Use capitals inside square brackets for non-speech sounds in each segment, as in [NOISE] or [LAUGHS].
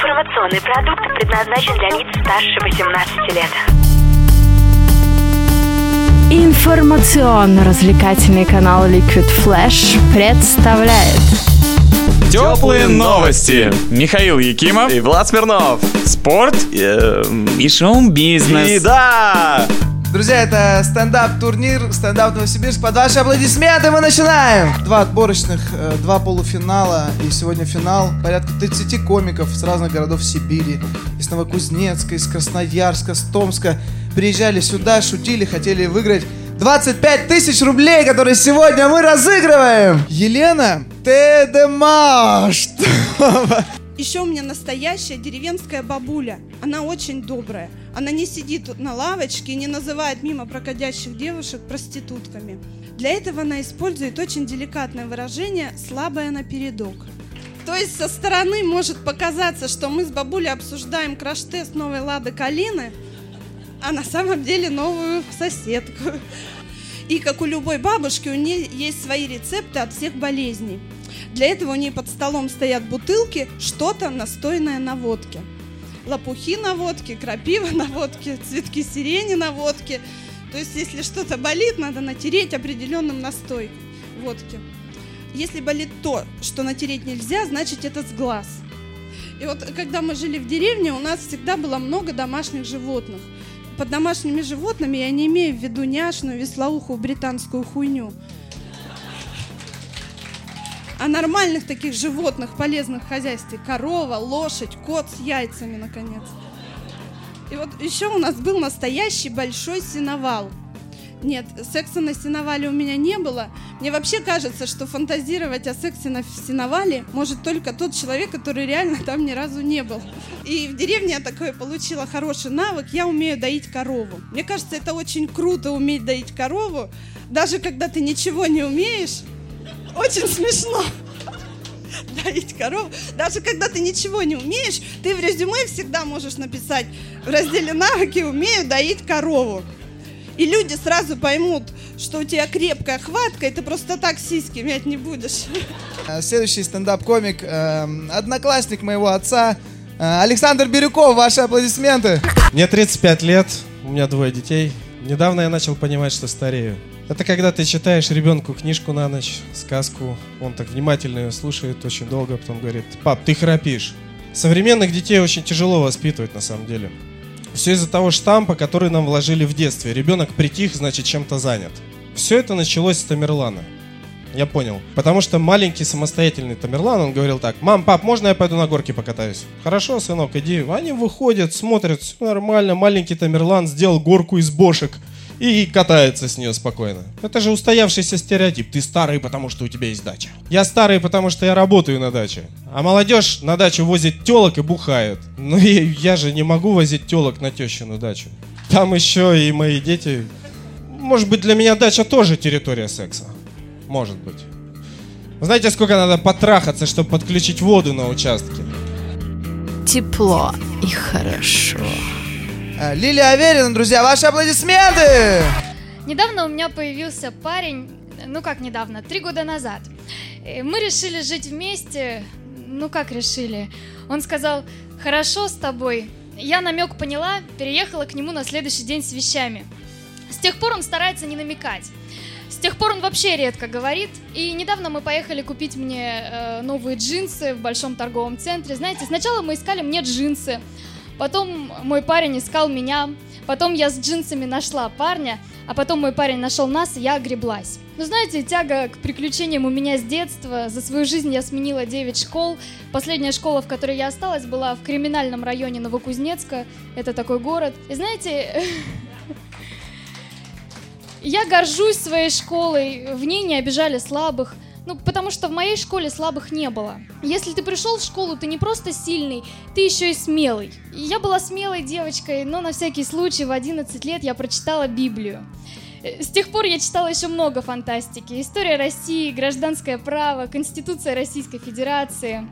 Информационный продукт предназначен для лиц старше 18 лет. Информационно-развлекательный канал Liquid Flash представляет Теплые новости. Михаил Якимов. И Влад Смирнов. Спорт Эм, и шоу-бизнес. И да! Друзья, это стендап-турнир, стендап Новосибирск. Под ваши аплодисменты мы начинаем! Два отборочных, э, два полуфинала и сегодня финал. Порядка 30 комиков с разных городов Сибири. Из Новокузнецка, из Красноярска, с Томска. Приезжали сюда, шутили, хотели выиграть 25 тысяч рублей, которые сегодня мы разыгрываем! Елена, ты демаш! [LAUGHS] Еще у меня настоящая деревенская бабуля. Она очень добрая. Она не сидит на лавочке и не называет мимо проходящих девушек проститутками. Для этого она использует очень деликатное выражение «слабая напередок». То есть со стороны может показаться, что мы с бабулей обсуждаем краш-тест новой Лады Калины, а на самом деле новую соседку. И как у любой бабушки, у нее есть свои рецепты от всех болезней. Для этого у нее под столом стоят бутылки, что-то настойное на водке. Лопухи на водке, крапива на водке, цветки сирени на водке. То есть, если что-то болит, надо натереть определенным настой водки. Если болит то, что натереть нельзя, значит это с глаз. И вот когда мы жили в деревне, у нас всегда было много домашних животных. Под домашними животными я не имею в виду няшную, веслоухую, британскую хуйню а нормальных таких животных, полезных в хозяйстве. Корова, лошадь, кот с яйцами, наконец. И вот еще у нас был настоящий большой сеновал. Нет, секса на сеновале у меня не было. Мне вообще кажется, что фантазировать о сексе на сеновале может только тот человек, который реально там ни разу не был. И в деревне я такое получила хороший навык. Я умею доить корову. Мне кажется, это очень круто уметь доить корову. Даже когда ты ничего не умеешь, очень смешно доить корову. Даже когда ты ничего не умеешь, ты в резюме всегда можешь написать в разделе навыки «Умею доить корову». И люди сразу поймут, что у тебя крепкая хватка, и ты просто так сиськи мять не будешь. Следующий стендап-комик, э, одноклассник моего отца, э, Александр Бирюков. Ваши аплодисменты. Мне 35 лет, у меня двое детей. Недавно я начал понимать, что старею. Это когда ты читаешь ребенку книжку на ночь, сказку, он так внимательно ее слушает очень долго, потом говорит, пап, ты храпишь. Современных детей очень тяжело воспитывать на самом деле. Все из-за того штампа, который нам вложили в детстве. Ребенок притих, значит чем-то занят. Все это началось с Тамерлана. Я понял. Потому что маленький самостоятельный Тамерлан, он говорил так, мам, пап, можно я пойду на горке покатаюсь? Хорошо, сынок, иди. Они выходят, смотрят, все нормально. Маленький Тамерлан сделал горку из бошек и катается с нее спокойно. Это же устоявшийся стереотип. Ты старый, потому что у тебя есть дача. Я старый, потому что я работаю на даче. А молодежь на дачу возит телок и бухает. Ну и я же не могу возить телок на тещину дачу. Там еще и мои дети. Может быть, для меня дача тоже территория секса. Может быть. Знаете, сколько надо потрахаться, чтобы подключить воду на участке? Тепло и хорошо. Э, Лилия Аверина, друзья, ваши аплодисменты! Недавно у меня появился парень, ну как недавно, три года назад. Э, Мы решили жить вместе, ну как решили. Он сказал, хорошо с тобой. Я намек поняла, переехала к нему на следующий день с вещами. С тех пор он старается не намекать. С тех пор он вообще редко говорит. И недавно мы поехали купить мне э, новые джинсы в большом торговом центре. Знаете, сначала мы искали мне джинсы, потом мой парень искал меня, потом я с джинсами нашла парня, а потом мой парень нашел нас, и я огреблась. Ну, знаете, тяга к приключениям у меня с детства. За свою жизнь я сменила 9 школ. Последняя школа, в которой я осталась, была в криминальном районе Новокузнецка. Это такой город. И знаете, [LAUGHS] я горжусь своей школой. В ней не обижали слабых. Ну, потому что в моей школе слабых не было. Если ты пришел в школу, ты не просто сильный, ты еще и смелый. Я была смелой девочкой, но на всякий случай в 11 лет я прочитала Библию. Э, С тех пор я читала еще много фантастики. История России, гражданское право, Конституция Российской Федерации.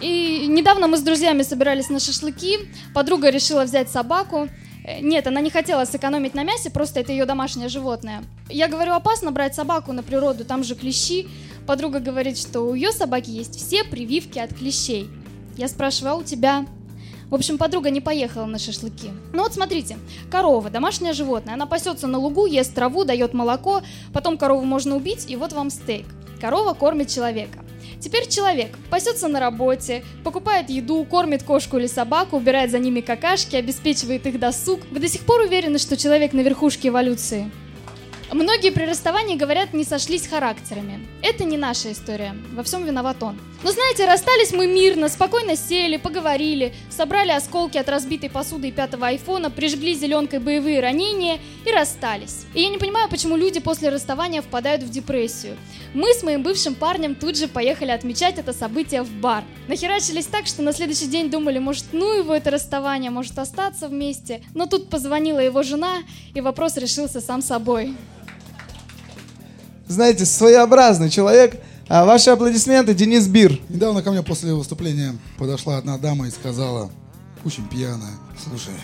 И недавно мы с друзьями собирались на шашлыки. Подруга решила взять собаку. Э, Нет, она не хотела сэкономить на мясе, просто это ее домашнее животное. Я говорю, опасно брать собаку на природу, там же клещи. Подруга говорит, что у ее собаки есть все прививки от клещей. Я спрашиваю, а у тебя? В общем, подруга не поехала на шашлыки. Ну вот смотрите, корова, домашнее животное, она пасется на лугу, ест траву, дает молоко, потом корову можно убить, и вот вам стейк. Корова кормит человека. Теперь человек пасется на работе, покупает еду, кормит кошку или собаку, убирает за ними какашки, обеспечивает их досуг. Вы до сих пор уверены, что человек на верхушке эволюции? Многие при расставании говорят, не сошлись характерами. Это не наша история. Во всем виноват он. Но знаете, расстались мы мирно, спокойно сели, поговорили, собрали осколки от разбитой посуды и пятого айфона, прижгли зеленкой боевые ранения и расстались. И я не понимаю, почему люди после расставания впадают в депрессию. Мы с моим бывшим парнем тут же поехали отмечать это событие в бар. Нахерачились так, что на следующий день думали, может, ну его это расставание, может остаться вместе. Но тут позвонила его жена, и вопрос решился сам собой. Знаете, своеобразный человек. А ваши аплодисменты, Денис Бир. Недавно ко мне после выступления подошла одна дама и сказала, очень пьяная, слушай,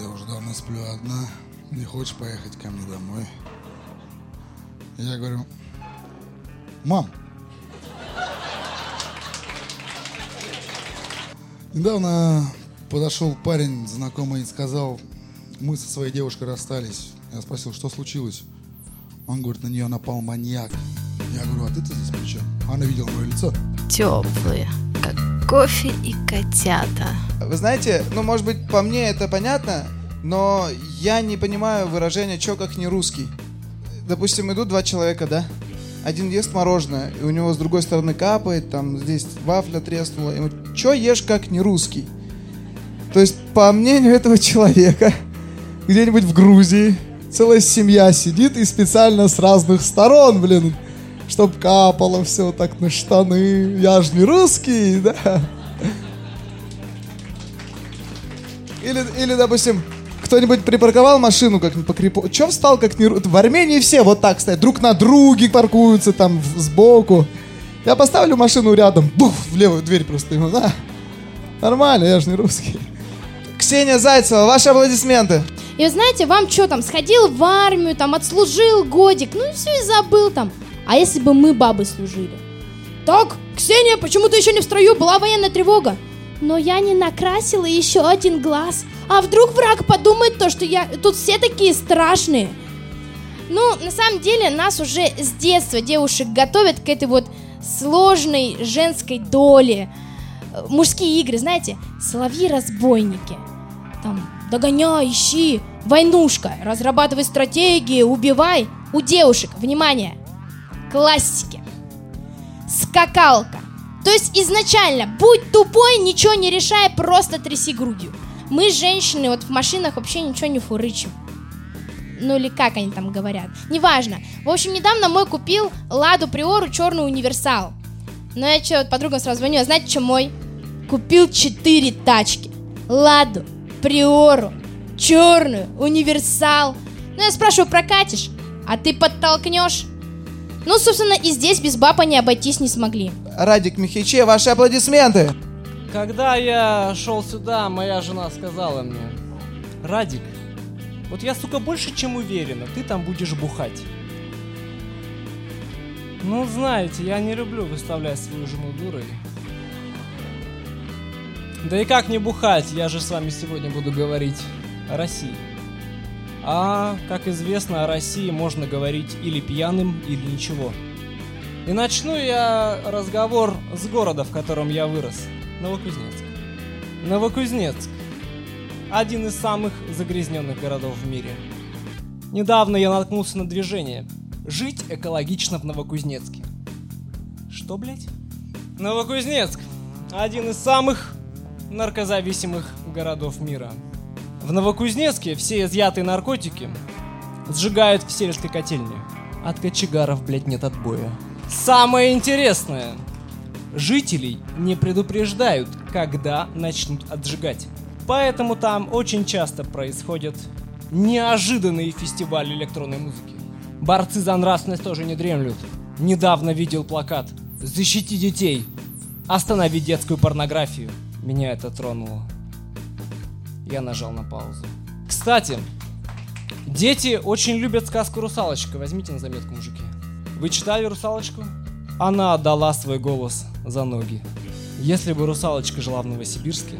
я уже давно сплю одна, не хочешь поехать ко мне домой? Я говорю, мам, недавно подошел парень знакомый и сказал, мы со своей девушкой расстались. Я спросил, что случилось? Он говорит, на нее напал маньяк. Я говорю, а ты-то здесь при чем? Она видела мое лицо. Теплые, как кофе и котята. Вы знаете, ну, может быть, по мне это понятно, но я не понимаю выражения «чё как не русский». Допустим, идут два человека, да? Один ест мороженое, и у него с другой стороны капает, там здесь вафля треснула. Ему, чё ешь как не русский? То есть, по мнению этого человека, где-нибудь в Грузии целая семья сидит и специально с разных сторон, блин, чтоб капало все так на штаны. Я ж не русский, да? Или, или допустим, кто-нибудь припарковал машину как по крипу. Че встал как не... В Армении все вот так стоят, друг на друге паркуются там сбоку. Я поставлю машину рядом, бух, в левую дверь просто ему, да. Нормально, я же не русский. Ксения Зайцева, ваши аплодисменты. И вы знаете, вам что там, сходил в армию, там, отслужил годик, ну и все, и забыл там. А если бы мы бабы служили? Так, Ксения, почему ты еще не в строю? Была военная тревога. Но я не накрасила еще один глаз. А вдруг враг подумает то, что я... Тут все такие страшные. Ну, на самом деле, нас уже с детства девушек готовят к этой вот сложной женской доле. Мужские игры, знаете, соловьи-разбойники. Там, догоняй, ищи, войнушка, разрабатывай стратегии, убивай. У девушек, внимание, классики. Скакалка. То есть изначально, будь тупой, ничего не решай, просто тряси грудью. Мы, женщины, вот в машинах вообще ничего не фурычим. Ну или как они там говорят. Неважно. В общем, недавно мой купил Ладу Приору черный универсал. Но я что, подругам сразу звоню, а знаете, что мой? Купил четыре тачки. Ладу, Приору, черную, универсал. Ну я спрашиваю, прокатишь? А ты подтолкнешь? Ну, собственно, и здесь без бабы не обойтись не смогли. Радик Михиче, ваши аплодисменты. Когда я шел сюда, моя жена сказала мне, Радик, вот я, сука, больше чем уверена, ты там будешь бухать. Ну, знаете, я не люблю выставлять свою жену дурой. Да и как не бухать, я же с вами сегодня буду говорить о России. А, как известно, о России можно говорить или пьяным, или ничего. И начну я разговор с города, в котором я вырос. Новокузнецк. Новокузнецк. Один из самых загрязненных городов в мире. Недавно я наткнулся на движение. Жить экологично в Новокузнецке. Что, блять? Новокузнецк. Один из самых наркозависимых городов мира. В Новокузнецке все изъятые наркотики сжигают в сельской котельне. От кочегаров, блядь, нет отбоя. Самое интересное. Жителей не предупреждают, когда начнут отжигать. Поэтому там очень часто происходят неожиданные фестивали электронной музыки. Борцы за нравственность тоже не дремлют. Недавно видел плакат «Защити детей! Останови детскую порнографию!» Меня это тронуло. Я нажал на паузу. Кстати, дети очень любят сказку «Русалочка». Возьмите на заметку, мужики. Вы читали «Русалочку»? Она отдала свой голос за ноги. Если бы русалочка жила в Новосибирске,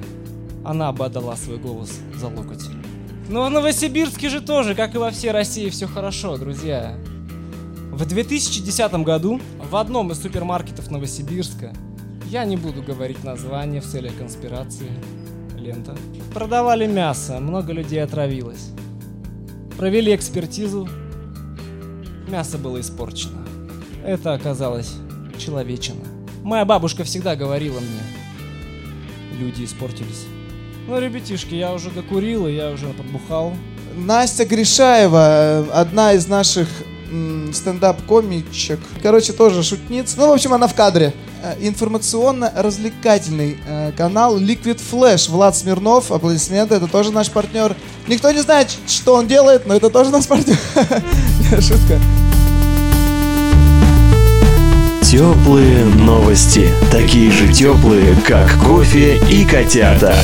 она бы отдала свой голос за локоть. Но в Новосибирске же тоже, как и во всей России, все хорошо, друзья. В 2010 году в одном из супермаркетов Новосибирска, я не буду говорить название в целях конспирации, лента, продавали мясо, много людей отравилось. Провели экспертизу, мясо было испорчено. Это оказалось человечина. Моя бабушка всегда говорила мне, люди испортились. Ну, ребятишки, я уже докурил, и я уже подбухал. Настя Гришаева, э, одна из наших стендап-комичек. Короче, тоже шутница. Ну, в общем, она в кадре. Э, Информационно-развлекательный э, канал Liquid Flash. Влад Смирнов, аплодисменты, это тоже наш партнер. Никто не знает, что он делает, но это тоже наш партнер. [LAUGHS] Шутка. Теплые новости. Такие же теплые, как кофе и котята.